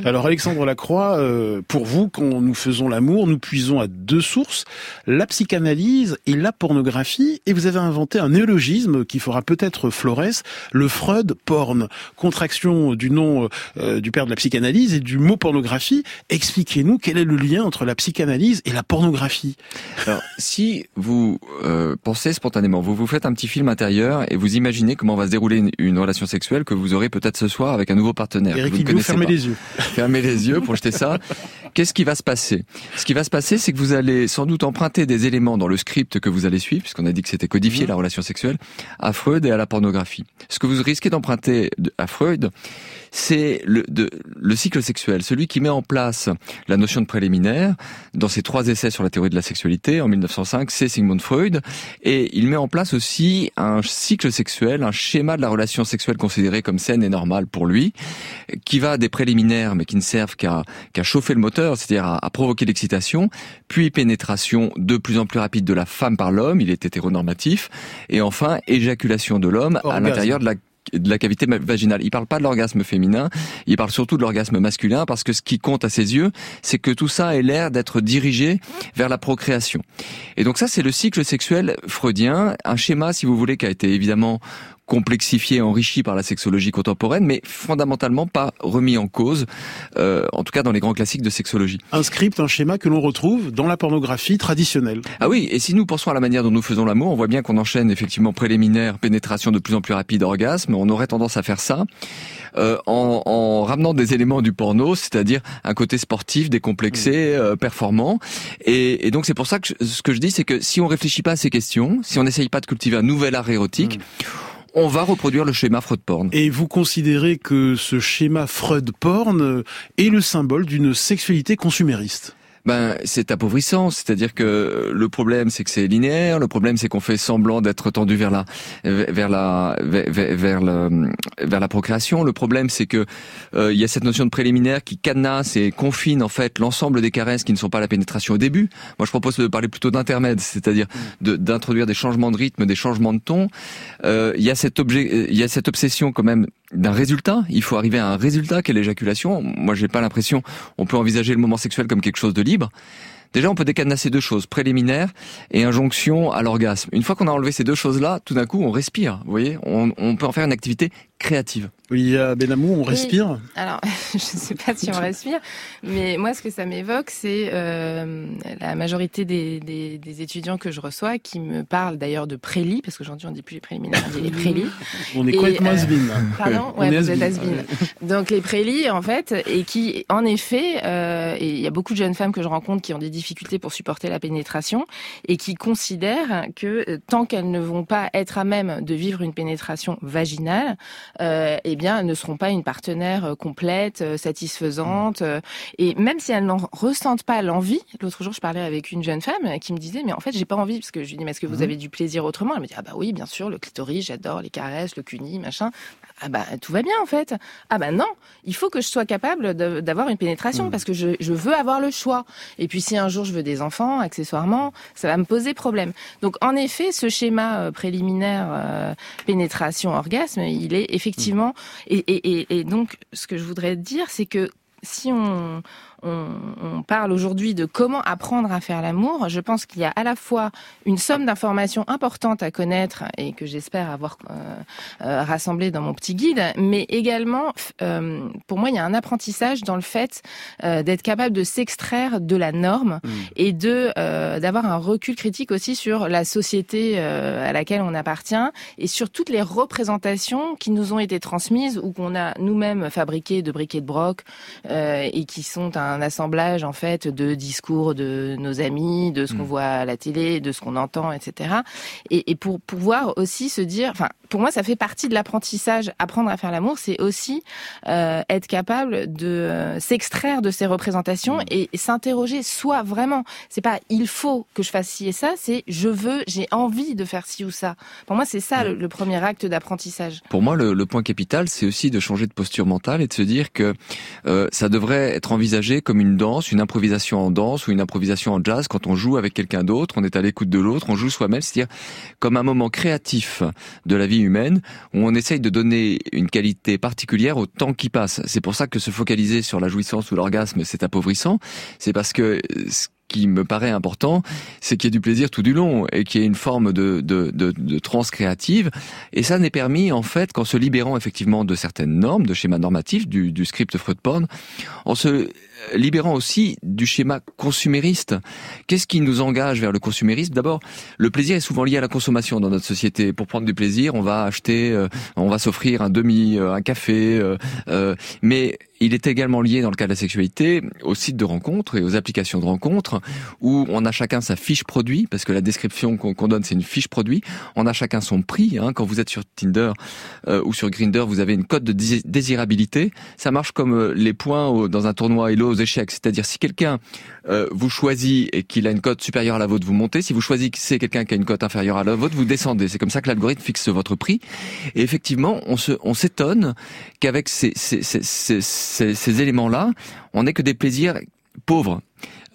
Alors Alexandre Lacroix, euh, pour vous, quand nous faisons l'amour, nous puisons à deux sources, la psychanalyse et la pornographie, et vous avez inventé un néologisme qui fera peut-être Flores, le Freud porn, contraction du nom euh, du père de la psychanalyse et du mot pornographie. Expliquez-nous quel est le lien entre la psychanalyse et la pornographie. Alors, si vous euh, pensez spontanément, vous vous faites un petit film intérieur et vous imaginez comment va se dérouler une, une relation sexuelle que vous aurez peut-être ce soir avec un nouveau partenaire. Eric que vous ne fermez pas. les yeux. Fermez les yeux pour jeter ça. Qu'est-ce qui va se passer? Ce qui va se passer, c'est que vous allez sans doute emprunter des éléments dans le script que vous allez suivre, puisqu'on a dit que c'était codifié la relation sexuelle, à Freud et à la pornographie. Ce que vous risquez d'emprunter de- à Freud, c'est le, de- le cycle sexuel, celui qui met en place la notion de préliminaire. Dans ses trois essais sur la théorie de la sexualité en 1905, c'est Sigmund Freud, et il met en place aussi un cycle sexuel, un schéma de la relation sexuelle considérée comme saine et normale pour lui, qui va des préliminaires, mais qui ne servent qu'à chauffer le moteur, c'est-à-dire à, à provoquer l'excitation, puis pénétration de plus en plus rapide de la femme par l'homme, il est hétéronormatif, et enfin éjaculation de l'homme à l'intérieur de la de la cavité vaginale. Il parle pas de l'orgasme féminin, il parle surtout de l'orgasme masculin parce que ce qui compte à ses yeux, c'est que tout ça ait l'air d'être dirigé vers la procréation. Et donc ça, c'est le cycle sexuel freudien, un schéma, si vous voulez, qui a été évidemment complexifié, enrichi par la sexologie contemporaine, mais fondamentalement pas remis en cause, euh, en tout cas dans les grands classiques de sexologie. Un script, un schéma que l'on retrouve dans la pornographie traditionnelle. Ah oui, et si nous pensons à la manière dont nous faisons l'amour, on voit bien qu'on enchaîne effectivement préliminaire, pénétration de plus en plus rapide, orgasme. On aurait tendance à faire ça euh, en, en ramenant des éléments du porno, c'est-à-dire un côté sportif, décomplexé, euh, performant. Et, et donc c'est pour ça que je- ce que je dis, c'est que si on réfléchit pas à ces questions, si on n'essaye pas de cultiver un nouvel art érotique, on va reproduire le schéma Freud porn. Et vous considérez que ce schéma Freud porn est le symbole d'une sexualité consumériste? Ben, c'est appauvrissant. C'est-à-dire que le problème, c'est que c'est linéaire. Le problème, c'est qu'on fait semblant d'être tendu vers la, vers la, vers, le- vers la procréation. Le problème, c'est que euh, il y a cette notion de préliminaire qui cadenasse et confine en fait l'ensemble des caresses qui ne sont pas la pénétration au début. Moi, je propose de parler plutôt d'intermède, c'est-à-dire d'introduire des changements de rythme, des changements de ton. Euh, Il y a cette objet, il y a cette obsession quand même d'un résultat. Il faut arriver à un résultat qu'est l'éjaculation. Moi, j'ai pas l'impression. On peut envisager le moment sexuel comme quelque chose de libre. Déjà, on peut décadenasser deux choses, préliminaire et injonction à l'orgasme. Une fois qu'on a enlevé ces deux choses-là, tout d'un coup, on respire. Vous voyez, on, on peut en faire une activité créative. Olivia Benamou, on Oui. respire Alors, je ne sais pas si on respire, mais moi, ce que ça m'évoque, c'est euh, la majorité des, des, des étudiants que je reçois qui me parlent d'ailleurs de prélis, parce qu'aujourd'hui, on dit plus les préliminaires, on dit les prélis. On est complètement euh. Pardon On Ouais, est vous êtes has-been. Donc les prélis, en fait, et qui, en effet, euh, et il y a beaucoup de jeunes femmes que je rencontre qui ont des difficultés pour supporter la pénétration et qui considèrent que euh, tant qu'elles ne vont pas être à même de vivre une pénétration vaginale, euh, eh bien, elles ne seront pas une partenaire euh, complète, euh, satisfaisante. euh, et même si elles n'en ressentent pas l'envie, l'autre jour, je parlais avec une jeune femme qui me disait, mais en fait, j'ai pas envie, parce que je lui dis, mais est-ce que vous avez du plaisir autrement? Elle me dit, ah bah oui, bien sûr, le clitoris, j'adore les caresses, le cuni, machin. Ah bah tout va bien en fait. Ah bah non, il faut que je sois capable d'avoir une pénétration parce que je, je veux avoir le choix. Et puis si un jour je veux des enfants, accessoirement, ça va me poser problème. Donc en effet, ce schéma préliminaire euh, pénétration orgasme, il est effectivement. Et, et, et, et donc ce que je voudrais dire, c'est que si on, on, on parle aujourd'hui de comment apprendre à faire l'amour, je pense qu'il y a à la fois une somme d'informations importantes à connaître et que j'espère avoir euh, euh, rassemblé dans mon petit guide, mais également, euh, pour moi, il y a un apprentissage dans le fait euh, d'être capable de s'extraire de la norme et de euh, d'avoir un recul critique aussi sur la société euh, à laquelle on appartient et sur toutes les représentations qui nous ont été transmises ou qu'on a nous-mêmes fabriquées de briquets de broc euh, et qui sont un assemblage en fait de discours de nos amis, de ce qu'on voit à la télé, de ce qu'on entend, etc. Et, et pour pouvoir aussi se dire, enfin, pour moi, ça fait partie de l'apprentissage. Apprendre à faire l'amour, c'est aussi euh, être capable de euh, s'extraire de ces représentations et, et s'interroger soi vraiment. C'est pas il faut que je fasse ci et ça, c'est je veux, j'ai envie de faire ci ou ça. Pour moi, c'est ça le, le premier acte d'apprentissage. Pour moi, le, le point capital, c'est aussi de changer de posture mentale et de se dire que euh, ça devrait être envisagé comme une danse, une improvisation en danse ou une improvisation en jazz. Quand on joue avec quelqu'un d'autre, on est à l'écoute de l'autre, on joue soi-même, c'est-à-dire comme un moment créatif de la vie humaine où on essaye de donner une qualité particulière au temps qui passe. C'est pour ça que se focaliser sur la jouissance ou l'orgasme, c'est appauvrissant. C'est parce que qui me paraît important, c'est qu'il y ait du plaisir tout du long et qu'il y ait une forme de, de, de, de transe créative. Et ça n'est permis, en fait, qu'en se libérant effectivement de certaines normes, de schémas normatifs, du, du script Freud porn, en se libérant aussi du schéma consumériste. Qu'est-ce qui nous engage vers le consumérisme? D'abord, le plaisir est souvent lié à la consommation dans notre société. Pour prendre du plaisir, on va acheter, euh, on va s'offrir un demi, euh, un café, euh, euh, mais il est également lié, dans le cas de la sexualité, aux sites de rencontres et aux applications de rencontres, où on a chacun sa fiche produit, parce que la description qu'on donne, c'est une fiche produit. On a chacun son prix. Hein. Quand vous êtes sur Tinder euh, ou sur Grinder, vous avez une cote de désirabilité. Ça marche comme les points dans un tournoi Hello aux échecs. C'est-à-dire, si quelqu'un euh, vous choisit et qu'il a une cote supérieure à la vôtre, vous montez. Si vous choisissez quelqu'un qui a une cote inférieure à la vôtre, vous descendez. C'est comme ça que l'algorithme fixe votre prix. Et effectivement, on s'étonne qu'avec ces, ces, ces, ces éléments-là, on n'ait que des plaisirs pauvres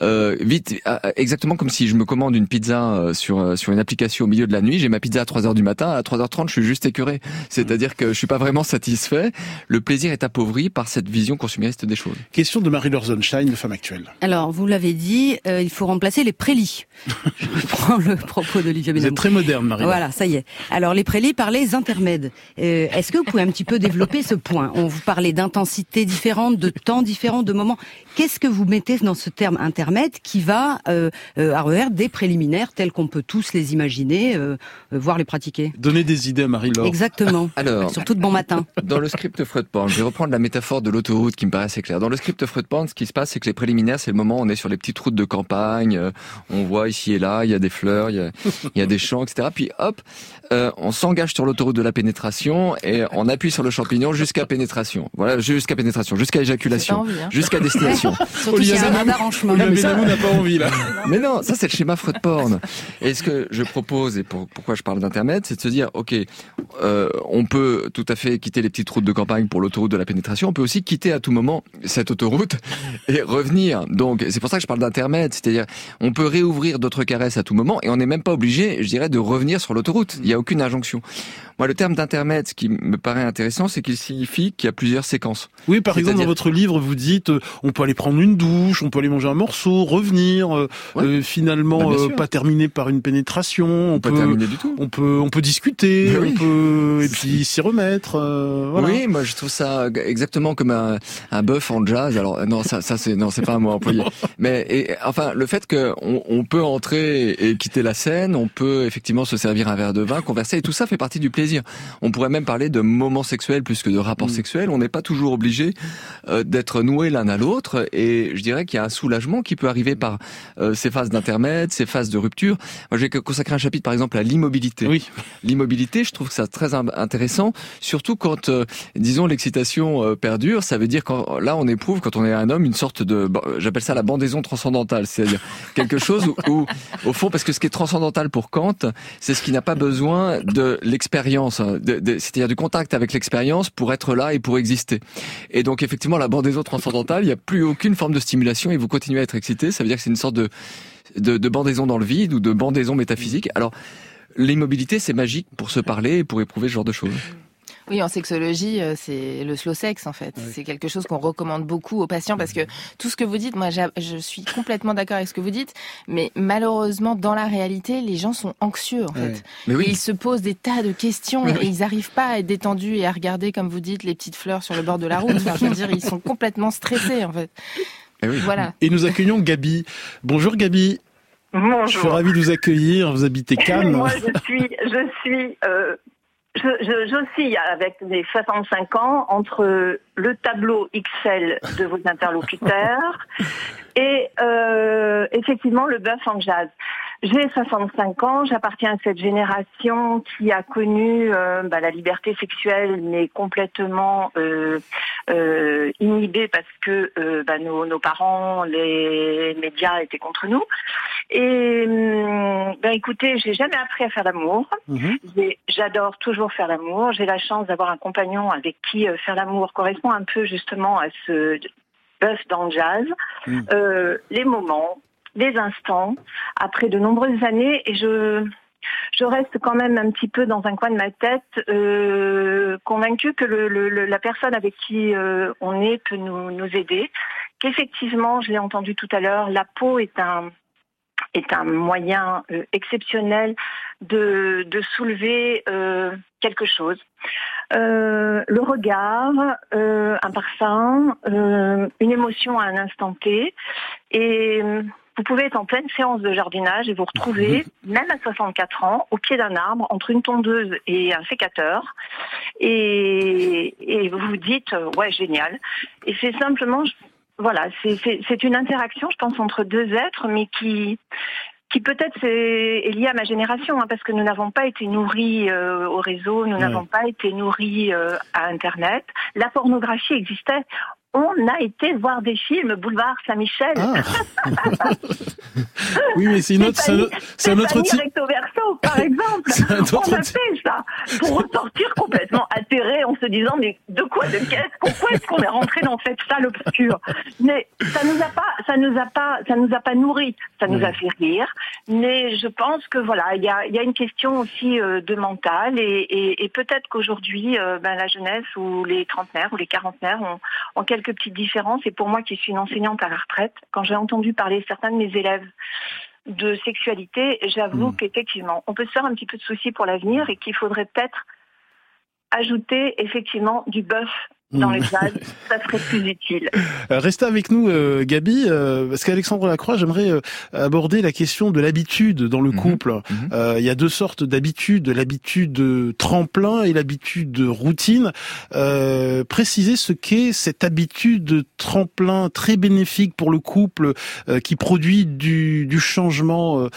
euh, vite, euh, exactement comme si je me commande une pizza euh, sur euh, sur une application au milieu de la nuit, j'ai ma pizza à 3h du matin, à 3h30 je suis juste écœuré. C'est-à-dire que je suis pas vraiment satisfait. Le plaisir est appauvri par cette vision consumériste des choses. Question de Marie-Laure Zonstein, femme actuelle. Alors, vous l'avez dit, euh, il faut remplacer les prélits. je reprends le propos d'Olivia Vous êtes très moderne, marie Voilà, ça y est. Alors, les prélis par les intermèdes. Euh, Est-ce que vous pouvez un petit peu développer ce point? On vous parlait d'intensité différente, de temps différent, de moments. Qu'est-ce que vous mettez dans ce terme intermède? Qui va euh, euh, à des préliminaires tels qu'on peut tous les imaginer, euh, euh, voire les pratiquer. Donner des idées à Marie-Laure. Exactement. Alors, surtout de bon matin. Dans le script Freud Porn, je vais reprendre la métaphore de l'autoroute qui me paraît assez claire. Dans le script Freud Porn, ce qui se passe, c'est que les préliminaires, c'est le moment où on est sur les petites routes de campagne, euh, on voit ici et là, il y a des fleurs, il y a, il y a des champs, etc. Puis hop, euh, on s'engage sur l'autoroute de la pénétration et on appuie sur le champignon jusqu'à pénétration. Voilà, jusqu'à pénétration, jusqu'à éjaculation, envie, hein. jusqu'à destination. Surtout y a un radar en chemin. Benamou n'a pas envie là. Mais non, ça c'est le schéma Freud porn. Et ce que je propose et pour, pourquoi je parle d'intermède, c'est de se dire, ok, euh, on peut tout à fait quitter les petites routes de campagne pour l'autoroute de la pénétration. On peut aussi quitter à tout moment cette autoroute et revenir. Donc c'est pour ça que je parle d'intermède, c'est-à-dire on peut réouvrir d'autres caresses à tout moment et on n'est même pas obligé, je dirais, de revenir sur l'autoroute. Il n'y a aucune injonction. Moi, le terme d'intermède, ce qui me paraît intéressant, c'est qu'il signifie qu'il y a plusieurs séquences. Oui, par exemple, dans votre livre, vous dites, euh, on peut aller prendre une douche, on peut aller manger un morceau, revenir, euh, Ouais. euh, finalement Bah, euh, pas terminer par une pénétration, on Pas peut, terminé du tout. on peut, on peut discuter, Oui. on peut, et puis s'y remettre. euh, voilà. Oui, moi je trouve ça exactement comme un, un bœuf en jazz. Alors euh, non, ça, ça c'est non, c'est pas un mot employé. Mais et, enfin, le fait que on, on peut entrer et quitter la scène, on peut effectivement se servir un verre de vin, converser, et tout ça fait partie du plaisir. On pourrait même parler de moments sexuels plus que de rapports Mm. sexuels. On n'est pas toujours obligé euh, d'être noué l'un à l'autre, et je dirais qu'il y a un soulagement qui peut arriver par euh, ces phases d'intermède, ces phases de rupture. Moi, j'ai consacré un chapitre par exemple à l'immobilité Oui. l'immobilité, je trouve que ça très intéressant, surtout quand, euh, disons, l'excitation perdure. Ça veut dire quand là, on éprouve quand on est un homme une sorte de, bon, j'appelle ça la bandaison transcendantale, c'est-à-dire quelque chose où, où, au fond, parce que ce qui est transcendantal pour Kant, c'est ce qui n'a pas besoin de l'expérience, hein, c'est-à-dire du contact avec l'expérience pour être là et pour exister. Et donc, effectivement, la bandaison transcendantale, il n'y a plus aucune forme de stimulation et vous continuez à être excité. Ça veut dire que c'est une sorte de, de, de bandaison dans le vide ou de bandaison métaphysique. Alors, L'immobilité, c'est magique pour se parler et pour éprouver ce genre de choses. Oui, en sexologie, euh, c'est le slow sex en fait. C'est quelque chose qu'on recommande beaucoup aux patients parce que tout ce que vous dites, moi, je suis complètement d'accord avec ce que vous dites, mais malheureusement, dans la réalité, les gens sont anxieux en fait. Mais Et oui, ils se posent des tas de questions Oui, et oui. ils n'arrivent pas à être détendus et à regarder, comme vous dites, les petites fleurs sur le bord de la route. Enfin, je veux dire, ils sont complètement stressés en fait. oui. Voilà. Et nous accueillons Gabi. Bonjour Gabi. Je suis Bonjour. ravi de vous accueillir. Vous habitez Cannes. Moi, je suis, je suis, euh, j'oscille avec mes 65 ans entre le tableau Excel de vos interlocuteurs et euh, effectivement le bœuf en jazz. J'ai 65 ans, j'appartiens à cette génération qui a connu euh, bah, la liberté sexuelle, mais complètement euh, euh, inhibée parce que euh, bah, nos, nos parents, les médias étaient contre nous. Et ben écoutez, j'ai jamais appris à faire l'amour. Mhm. J'adore toujours faire l'amour. J'ai la chance d'avoir un compagnon avec qui euh, faire l'amour correspond un peu justement à ce bœuf dans le jazz, euh, les moments, les instants, après de nombreuses années, et je je reste quand même un petit peu dans un coin de ma tête, euh, convaincue que le, le- la personne avec qui euh, on est peut nous, nous aider, qu'effectivement, je l'ai entendu tout à l'heure, la peau est un est un moyen euh, exceptionnel de, de soulever euh, quelque chose. Euh, le regard, euh, un parfum, une émotion à un instant T. Et vous pouvez être en pleine séance de jardinage et vous retrouver, même à 64 ans, au pied d'un arbre, entre une tondeuse et un sécateur. Et, et vous vous dites, euh, ouais, génial. Et c'est simplement, voilà, c'est- une interaction, je pense, entre deux êtres, mais qui qui peut-être est liée à ma génération, hein, parce que nous n'avons pas été nourris euh, au réseau, nous Ouais. n'avons pas été nourris euh, à Internet. La pornographie existait. On a été voir des films, Boulevard Saint-Michel. Ah. oui, mais c'est une autre, c'est un, autre- c'est un autre Stéphanie type. Par exemple. On a fait ça pour ressortir complètement atterré en se disant mais de quoi, de qu'est-ce, pourquoi est-ce qu'on est rentré dans cette salle obscure? Mais ça nous a pas, ça nous a pas, ça nous a pas nourri, ça nous a fait rire. Mais je pense que voilà, il y a, il y a une question aussi euh, de mental et, et, et peut-être qu'aujourd'hui, euh, ben, la jeunesse ou les trentenaires ou les quarantenaires ont, ont quelques petites différences. Et pour moi, qui suis une enseignante à la retraite, quand j'ai entendu parler certains de mes élèves de sexualité, j'avoue Mm. qu'effectivement, on peut se faire un petit peu de soucis pour l'avenir et qu'il faudrait peut-être ajouter effectivement du bœuf dans Mm. les jazz, ça serait plus utile. Euh, Restez avec nous, euh, Gabi, euh, parce qu'Alexandre Lacroix, j'aimerais euh, aborder la question de l'habitude dans le Mhm. couple. Mhm. Euh, Il y a deux sortes d'habitudes, l'habitude tremplin et l'habitude de routine. Euh, précisez ce qu'est cette habitude tremplin très bénéfique pour le couple, euh, qui produit du, du changement euh,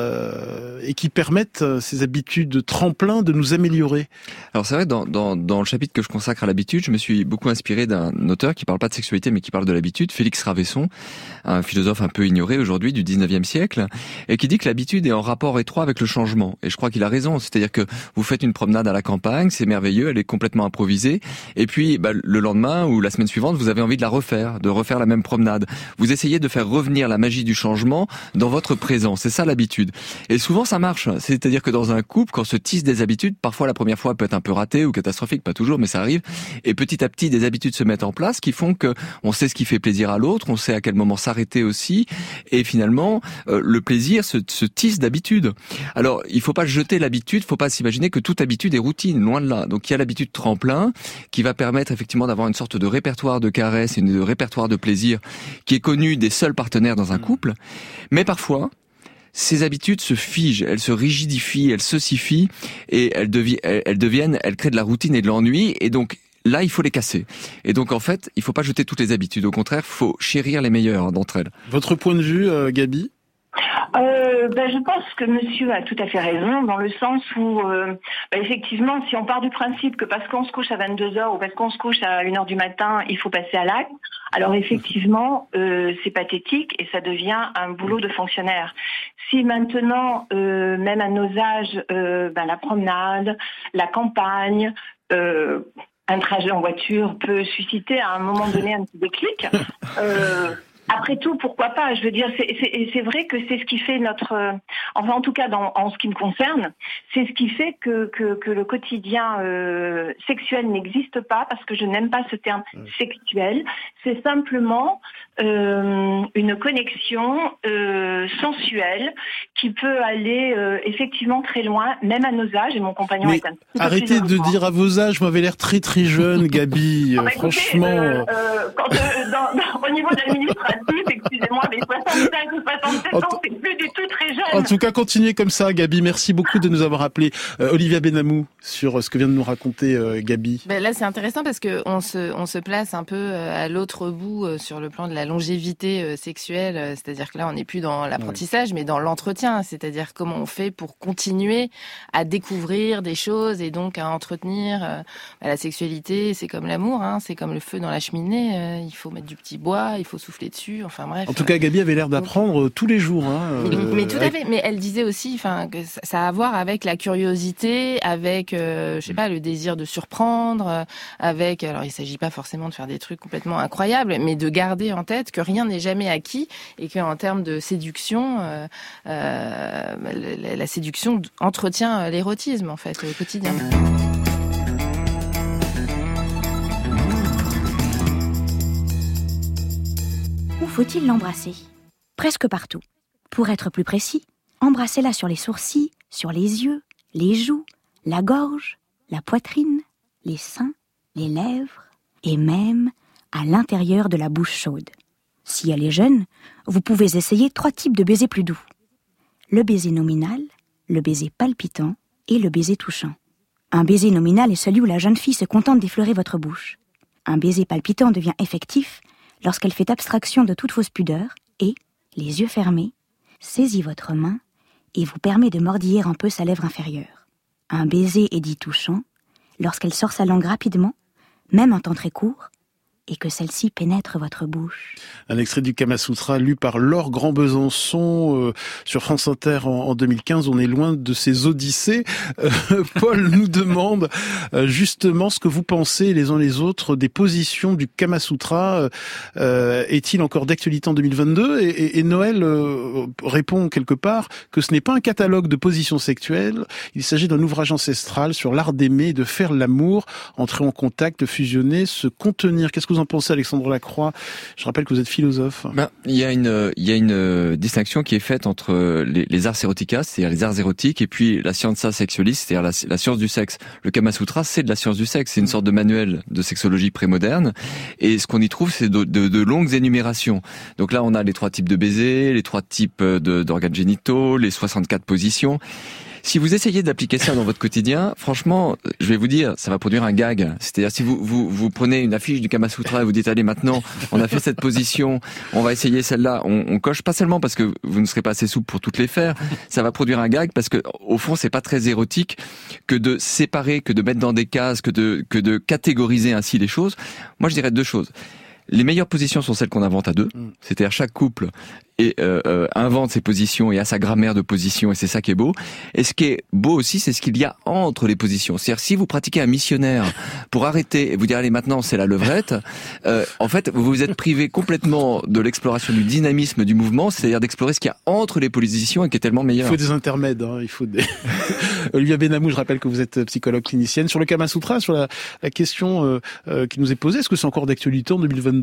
euh, et qui permettent euh, ces habitudes tremplin de nous améliorer. Alors c'est vrai, dans, dans, dans le chapitre que je consacre à l'habitude, je me suis beaucoup inspiré d'un auteur qui parle pas de sexualité mais qui parle de l'habitude, Félix Ravesson, un philosophe un peu ignoré aujourd'hui du 19e siècle, et qui dit que l'habitude est en rapport étroit avec le changement. Et je crois qu'il a raison, c'est-à-dire que vous faites une promenade à la campagne, c'est merveilleux, elle est complètement improvisée, et puis bah, le lendemain ou la semaine suivante, vous avez envie de la refaire, de refaire la même promenade. Vous essayez de faire revenir la magie du changement dans votre présent, c'est ça l'habitude. Et souvent ça marche, c'est-à-dire que dans un couple, quand se tissent des habitudes, parfois la première fois peut être un peu ratée ou catastrophique, pas toujours, mais ça arrive, et petit à petit des habitudes se mettent en place qui font que on sait ce qui fait plaisir à l'autre, on sait à quel moment s'arrêter aussi, et finalement euh, le plaisir se, se tisse d'habitude. Alors il faut pas jeter l'habitude, faut pas s'imaginer que toute habitude est routine, loin de là. Donc il y a l'habitude tremplin qui va permettre effectivement d'avoir une sorte de répertoire de caresses et de répertoire de plaisir qui est connu des seuls partenaires dans un couple, mais parfois ces habitudes se figent, elles se rigidifient, elles s'ossifient et elles deviennent, elles créent de la routine et de l'ennui et donc là il faut les casser. Et donc en fait, il faut pas jeter toutes les habitudes, au contraire, faut chérir les meilleures d'entre elles. Votre point de vue, euh, Gabi? Euh, ben, je pense que monsieur a tout à fait raison dans le sens où, euh, ben, effectivement, si on part du principe que parce qu'on se couche à 22 heures ou parce qu'on se couche à 1 heure du matin, il faut passer à l'acte, alors effectivement, euh, c'est pathétique et ça devient un boulot de fonctionnaire. Si maintenant, euh, même à nos âges, euh, ben, la promenade, la campagne, euh, un trajet en voiture peut susciter à un moment donné un petit déclic. Euh, après tout, pourquoi pas? Je veux dire, c'est- vrai que c'est ce qui fait notre, euh, enfin en tout cas dans, en ce qui me concerne, c'est ce qui fait que que, que le quotidien euh, sexuel n'existe pas parce que je n'aime pas ce terme sexuel. C'est simplement euh, une connexion euh, sensuelle qui peut aller euh, effectivement très loin, même à nos âges. Et mon compagnon Mais est un Arrêtez de dire à vos âges, vous m'avez l'air très très jeune, Gabi. Ah Euh, bah écoutez, Franchement. euh, euh, quand, euh, dans- dans- au niveau de l'administratif, excusez-moi, mais 65 ou 67 En ans, c'est plus du tout très jeune. En tout cas, continuez comme ça, Gabi. Merci beaucoup de nous avoir appelé. Euh, Olivia Benamou, sur ce que vient de nous raconter euh, Gabi. Ben là, c'est intéressant parce que on se, on se place un peu à l'autre bout euh, sur le plan de la longévité euh, sexuelle. euh, C'est-à-dire que là, on n'est plus dans l'apprentissage, mais dans l'entretien. C'est-à-dire comment on fait pour continuer à découvrir des choses et donc à entretenir euh, ben, la sexualité. C'est comme l'amour, hein, c'est comme le feu dans la cheminée. il faut mettre du petit bois, il faut souffler dessus. Enfin bref. En tout cas, Gabi avait l'air d'apprendre tous les jours. Hein, mais, euh, mais tout à fait. Mais elle disait aussi, enfin, que ça- a à voir avec la curiosité, avec, euh, je sais pas, le désir de surprendre, avec. Alors, il s'agit pas forcément de faire des trucs complètement incroyables, mais de garder en que rien n'est jamais acquis et qu'en termes de séduction, euh, euh, la, la séduction entretient l'érotisme en fait au quotidien. Où faut-il l'embrasser? Presque partout. Pour être plus précis, embrassez-la sur les sourcils, sur les yeux, les joues, la gorge, la poitrine, les seins, les lèvres et même à l'intérieur de la bouche chaude. Si elle est jeune, vous pouvez essayer trois types de baisers plus doux. Le baiser nominal, le baiser palpitant et le baiser touchant. Un baiser nominal est celui où la jeune fille se contente d'effleurer votre bouche. Un baiser palpitant devient effectif lorsqu'elle fait abstraction de toute fausse pudeur et, les yeux fermés, saisit votre main et vous permet de mordiller un peu sa lèvre inférieure. Un baiser est dit touchant lorsqu'elle sort sa langue rapidement, même un temps très court, et que celle-ci pénètre votre bouche. Un extrait du Kama Sutra lu par Laure Grand Besançon euh, sur France Inter en, en 2015. On est loin de ces odyssées. Euh, Paul nous demande euh, justement ce que vous pensez les uns les autres des positions du Kama Sutra. Euh, Est-il encore d'actualité en 2022 et, et, et Noël euh, répond quelque part que ce n'est pas un catalogue de positions sexuelles. Il s'agit d'un ouvrage ancestral sur l'art d'aimer de faire l'amour, entrer en contact, fusionner, se contenir. Qu'est-ce que vous en pensez, Alexandre Lacroix? Je rappelle que vous êtes philosophe. Ben, il y a une, il y a une euh, distinction qui est faite entre les, les arts éroticas, c'est-à-dire les arts érotiques, et puis la scienza sexualiste, c'est-à-dire la, science du sexe. Le Kama Sutra, c'est de la science du sexe, c'est une sorte de manuel de sexologie prémoderne, et ce qu'on y trouve, c'est de, de, longues énumérations. Donc là, on a les trois types de baisers, les trois types d'organes génitaux, les 64 positions. Si vous essayez d'appliquer ça dans votre quotidien, franchement, je vais vous dire, ça va produire un gag. C'est-à-dire si vous, vous, vous prenez une affiche du Kama Sutra et vous dites allez maintenant, on a fait cette position, on va essayer celle-là, on, on, coche pas seulement parce que vous ne serez pas assez souple pour toutes les faire, ça va produire un gag parce que au fond c'est pas très érotique que de séparer, que de mettre dans des cases, que de que de catégoriser ainsi les choses. Moi je dirais deux choses. Les meilleures positions sont celles qu'on invente à deux, c'est-à-dire chaque couple et euh, euh, invente ses positions et a sa grammaire de position et c'est ça qui est beau. Et ce qui est beau aussi, c'est ce qu'il y a entre les positions. C'est-à-dire si vous pratiquez un missionnaire pour arrêter et vous dire allez maintenant c'est la levrette, euh, en fait vous vous êtes privé complètement de l'exploration du dynamisme du mouvement, c'est-à-dire d'explorer ce qu'il y a entre les positions et qui est tellement meilleur. Il faut des intermèdes, hein, il faut des. Olivia Benamou, je rappelle que vous êtes psychologue clinicienne sur le Kama Sutra, sur la, la question qui nous est posée. Est-ce que c'est encore d'actualité en 2022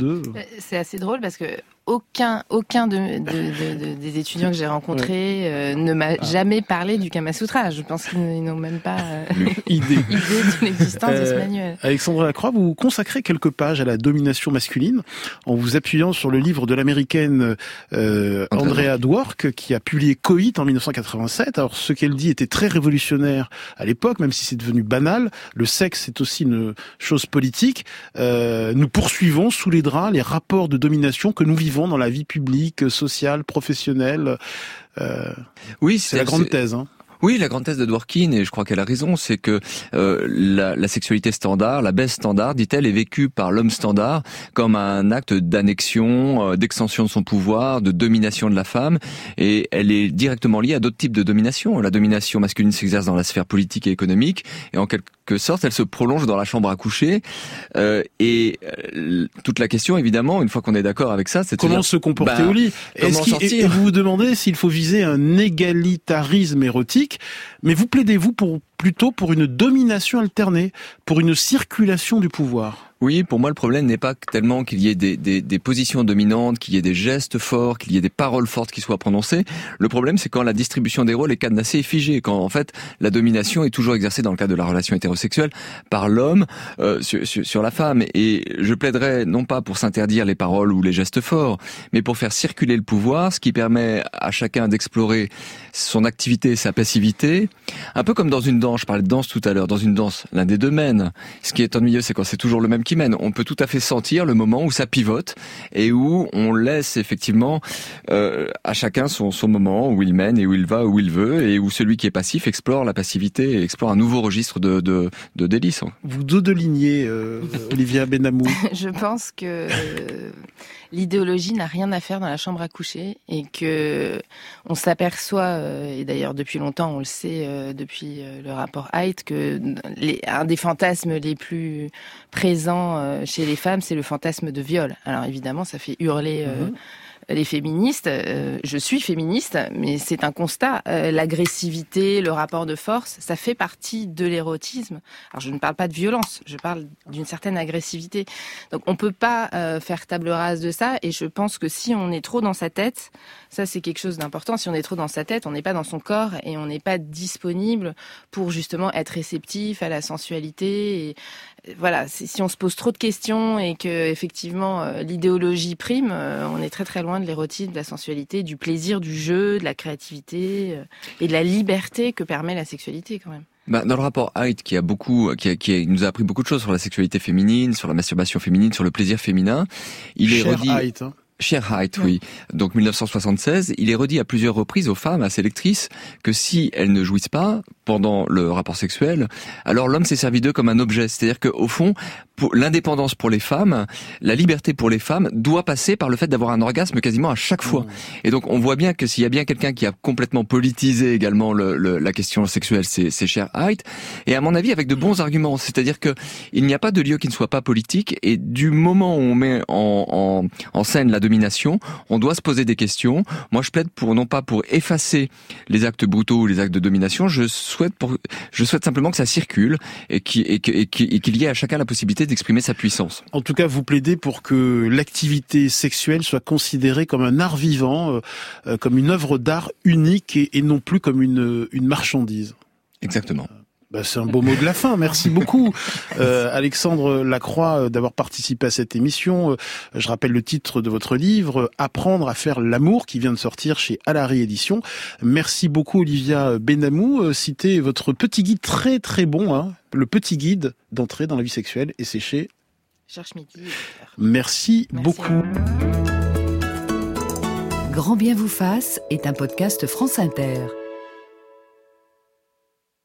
C'est assez drôle parce que aucun, aucun de, de, de, de des étudiants que j'ai rencontrés euh, ne m'a ah. jamais parlé du Kama Sutra. Je pense qu'ils n'ont même pas euh, idée. idée de l'existence euh, de ce manuel. Alexandre Lacroix, vous consacrez quelques pages à la domination masculine en vous appuyant sur le livre de l'américaine euh, Andrea Dwork qui a publié Coït en 1987. Alors ce qu'elle dit était très révolutionnaire à l'époque, même si c'est devenu banal. Le sexe est aussi une chose politique. Euh, nous poursuivons sous les draps les rapports de domination que nous vivons dans la vie publique, sociale, professionnelle. Euh, oui, c'est la grande thèse. Hein. Oui, la grande thèse de Dworkin, et je crois qu'elle a raison, c'est que euh, la, la, sexualité standard, la baisse standard, dit-elle, est vécue par l'homme standard comme un acte d'annexion, euh, d'extension de son pouvoir, de domination de la femme, et elle est directement liée à d'autres types de domination. La domination masculine s'exerce dans la sphère politique et économique, et en quelque sorte, elle se prolonge dans la chambre à coucher. Euh, et toute la question, évidemment, une fois qu'on est d'accord avec ça, c'est comment dire, se comporter bah, au lit? Comment qu sortir? et vous vous demandez s'il faut viser un égalitarisme érotique, mais vous plaidez-vous plutôt pour une domination alternée, pour une circulation du pouvoir oui, pour moi, le problème n'est pas tellement qu'il y ait des, des, des positions dominantes, qu'il y ait des gestes forts, qu'il y ait des paroles fortes qui soient prononcées. Le problème, c'est quand la distribution des rôles est cadenassée et figée, quand en fait la domination est toujours exercée dans le cadre de la relation hétérosexuelle par l'homme euh, sur, sur, sur, la femme. Et je plaiderais non pas pour s'interdire les paroles ou les gestes forts, mais pour faire circuler le pouvoir, ce qui permet à chacun d'explorer son activité sa passivité. Un peu comme dans une danse, je parlais de danse tout à l'heure, dans une danse, l'un des deux mène. Ce qui est ennuyeux, c'est quand c'est toujours le même qui mène. On peut tout à fait sentir le moment où ça pivote et où on laisse effectivement euh, à chacun son, son moment où il mène et où il va où il veut et où celui qui est passif explore la passivité et explore un nouveau registre de, de, de délices. Vous deux de lignée, euh, Olivia Benamou. Je pense que l'idéologie n'a rien à faire dans la chambre à coucher et que on s'aperçoit, euh, et d'ailleurs depuis longtemps on le sait euh, depuis euh, le rapport Haidt, que les, un des fantasmes les plus présents chez les femmes, c'est le fantasme de viol. Alors évidemment, ça fait hurler. Mhm les féministes. Euh, je suis féministe, mais c'est un constat. Euh, l'agressivité, le rapport de force, ça fait partie de l'érotisme. Alors je ne parle pas de violence, je parle d'une certaine agressivité. Donc on peut pas euh, faire table rase de ça. Et je pense que si on est trop dans sa tête, ça c'est quelque chose d'important. Si on est trop dans sa tête, on n'est pas dans son corps et on n'est pas disponible pour justement être réceptif à la sensualité. Et, voilà, si on se pose trop de questions et que effectivement l'idéologie prime, on est très très loin de l'érotisme, de la sensualité, du plaisir, du jeu, de la créativité euh, et de la liberté que permet la sexualité quand même. Bah, dans le rapport Height, qui a beaucoup, qui, qui nous a appris beaucoup de choses sur la sexualité féminine, sur la masturbation féminine, sur le plaisir féminin, il est redit. Hein. Cher Height, oui. Donc 1976, il est redit à plusieurs reprises aux femmes, à ces lectrices, que si elles ne jouissent pas pendant le rapport sexuel, alors l'homme s'est servi d'eux comme un objet. C'est-à-dire qu'au fond, l'indépendance pour les femmes, la liberté pour les femmes doit passer par le fait d'avoir un orgasme quasiment à chaque fois. Mmh. Et donc on voit bien que s'il y a bien quelqu'un qui a complètement politisé également le, la question sexuelle, c'est Cher Height. Et à mon avis, avec de bons arguments. C'est-à-dire que il n'y a pas de lieu qui ne soit pas politique. Et du moment où on met en, en, en scène la domination, on doit se poser des questions. Moi, je plaide pour non pas pour effacer les actes brutaux ou les actes de domination. Je souhaite pour, je souhaite simplement que ça circule et qu'il y ait à chacun la possibilité d'exprimer sa puissance. En tout cas, vous plaidez pour que l'activité sexuelle soit considérée comme un art vivant, euh, euh, comme une œuvre d'art unique et, non plus comme une, une marchandise. Exactement. Bah, c'est un beau mot de la fin. Merci beaucoup, euh, Alexandre Lacroix, euh, d'avoir participé à cette émission. Euh, je rappelle le titre de votre livre, Apprendre à faire l'amour, qui vient de sortir chez Alary Édition. Merci beaucoup, Olivia Benamou. Citez votre petit guide très très bon, hein, le petit guide d'entrée dans la vie sexuelle, et c'est chez Cherche Midi. Merci, Merci beaucoup. Grand bien vous fasse est un podcast France Inter.